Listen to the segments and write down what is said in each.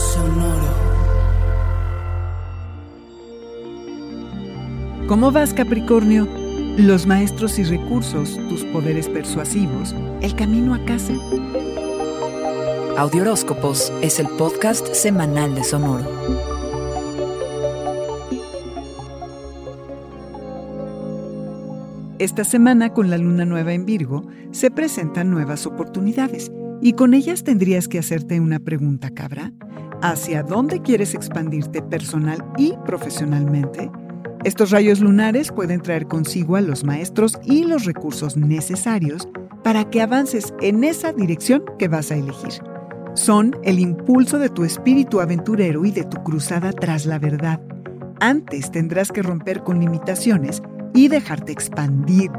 Sonoro. ¿Cómo vas, Capricornio? Los maestros y recursos, tus poderes persuasivos, el camino a casa. Audioróscopos es el podcast semanal de Sonoro. Esta semana, con la luna nueva en Virgo, se presentan nuevas oportunidades y con ellas tendrías que hacerte una pregunta, cabra. ¿Hacia dónde quieres expandirte personal y profesionalmente? Estos rayos lunares pueden traer consigo a los maestros y los recursos necesarios para que avances en esa dirección que vas a elegir. Son el impulso de tu espíritu aventurero y de tu cruzada tras la verdad. Antes tendrás que romper con limitaciones y dejarte expandir.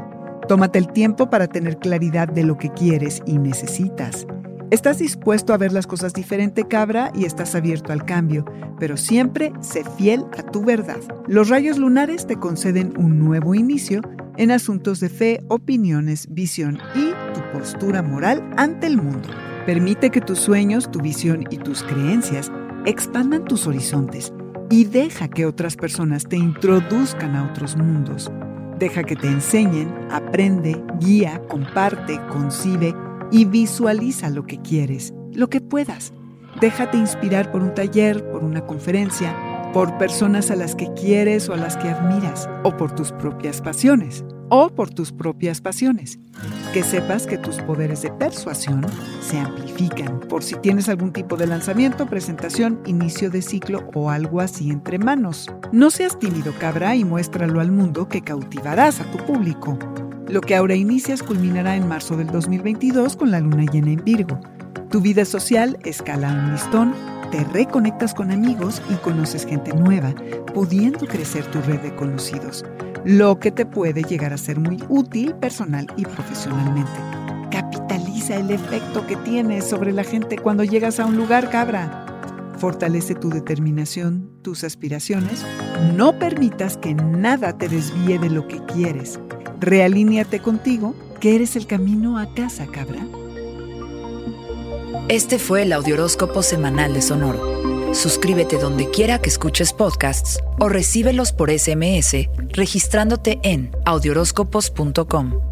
Tómate el tiempo para tener claridad de lo que quieres y necesitas. Estás dispuesto a ver las cosas diferente, cabra, y estás abierto al cambio, pero siempre sé fiel a tu verdad. Los rayos lunares te conceden un nuevo inicio en asuntos de fe, opiniones, visión y tu postura moral ante el mundo. Permite que tus sueños, tu visión y tus creencias expandan tus horizontes y deja que otras personas te introduzcan a otros mundos. Deja que te enseñen, aprende, guía, comparte, concibe y visualiza lo que quieres, lo que puedas. Déjate inspirar por un taller, por una conferencia, por personas a las que quieres o a las que admiras, o por tus propias pasiones, o por tus propias pasiones. Que sepas que tus poderes de persuasión se amplifican por si tienes algún tipo de lanzamiento, presentación, inicio de ciclo o algo así entre manos. No seas tímido, cabra, y muéstralo al mundo que cautivarás a tu público. Lo que ahora inicias culminará en marzo del 2022 con la luna llena en Virgo. Tu vida social escala un listón, te reconectas con amigos y conoces gente nueva, pudiendo crecer tu red de conocidos, lo que te puede llegar a ser muy útil personal y profesionalmente. Capitaliza el efecto que tienes sobre la gente cuando llegas a un lugar, cabra. Fortalece tu determinación, tus aspiraciones. No permitas que nada te desvíe de lo que quieres. Realíneate contigo, que eres el camino a casa, cabra. Este fue el Audioróscopo semanal de Sonoro. Suscríbete donde quiera que escuches podcasts o recíbelos por SMS registrándote en audioróscopos.com.